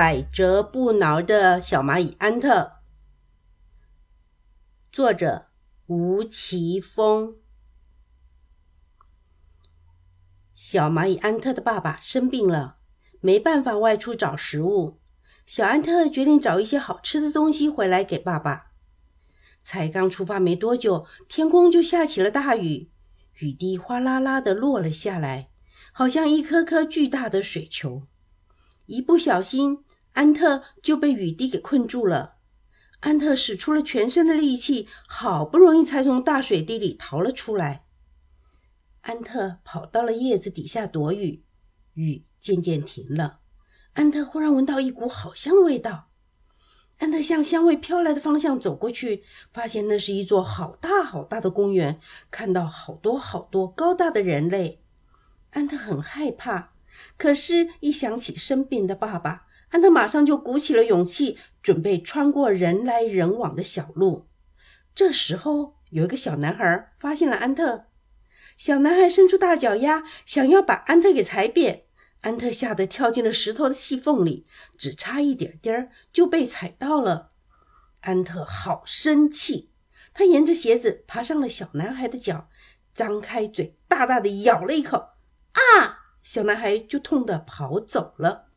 百折不挠的小蚂蚁安特，作者吴奇峰。小蚂蚁安特的爸爸生病了，没办法外出找食物。小安特决定找一些好吃的东西回来给爸爸。才刚出发没多久，天空就下起了大雨，雨滴哗啦啦的落了下来，好像一颗颗巨大的水球。一不小心。安特就被雨滴给困住了。安特使出了全身的力气，好不容易才从大水滴里逃了出来。安特跑到了叶子底下躲雨，雨渐渐停了。安特忽然闻到一股好香的味道。安特向香味飘来的方向走过去，发现那是一座好大好大的公园，看到好多好多高大的人类。安特很害怕，可是，一想起生病的爸爸。安特马上就鼓起了勇气，准备穿过人来人往的小路。这时候，有一个小男孩发现了安特。小男孩伸出大脚丫，想要把安特给踩扁。安特吓得跳进了石头的细缝里，只差一点点儿就被踩到了。安特好生气，他沿着鞋子爬上了小男孩的脚，张开嘴，大大的咬了一口。啊！小男孩就痛得跑走了。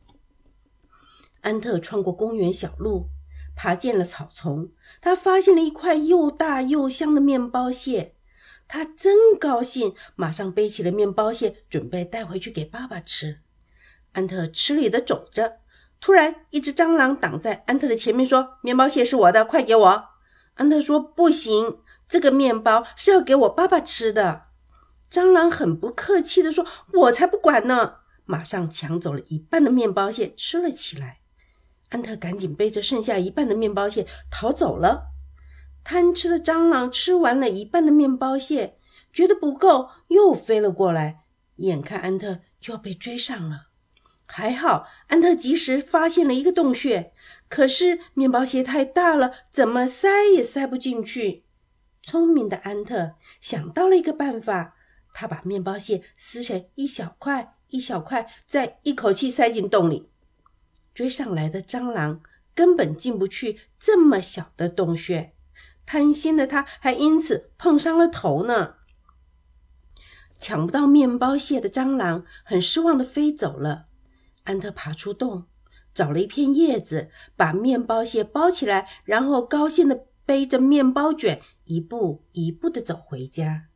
安特穿过公园小路，爬进了草丛。他发现了一块又大又香的面包屑，他真高兴，马上背起了面包屑，准备带回去给爸爸吃。安特吃力地走着，突然，一只蟑螂挡在安特的前面，说：“面包屑是我的，快给我！”安特说：“不行，这个面包是要给我爸爸吃的。”蟑螂很不客气地说：“我才不管呢！”马上抢走了一半的面包屑，吃了起来。安特赶紧背着剩下一半的面包屑逃走了。贪吃的蟑螂吃完了一半的面包屑，觉得不够，又飞了过来。眼看安特就要被追上了，还好安特及时发现了一个洞穴，可是面包屑太大了，怎么塞也塞不进去。聪明的安特想到了一个办法，他把面包屑撕成一小块一小块，再一口气塞进洞里。追上来的蟑螂根本进不去这么小的洞穴，贪心的他还因此碰伤了头呢。抢不到面包屑的蟑螂很失望的飞走了。安特爬出洞，找了一片叶子，把面包屑包起来，然后高兴的背着面包卷，一步一步的走回家。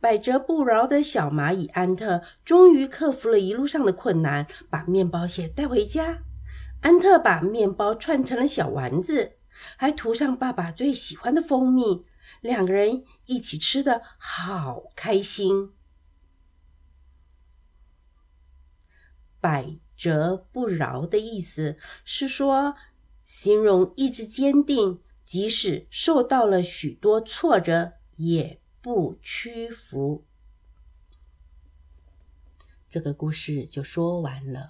百折不挠的小蚂蚁安特终于克服了一路上的困难，把面包屑带回家。安特把面包串成了小丸子，还涂上爸爸最喜欢的蜂蜜，两个人一起吃的好开心。百折不挠的意思是说，形容意志坚定，即使受到了许多挫折也。不屈服，这个故事就说完了。